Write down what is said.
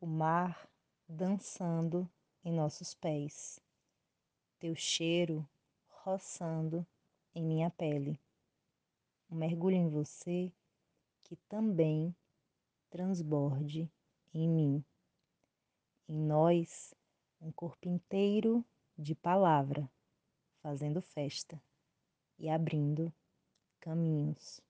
o mar dançando em nossos pés, teu cheiro roçando em minha pele. Um mergulho em você que também transborde em mim. Em nós, um corpo inteiro de palavra, fazendo festa e abrindo caminhos.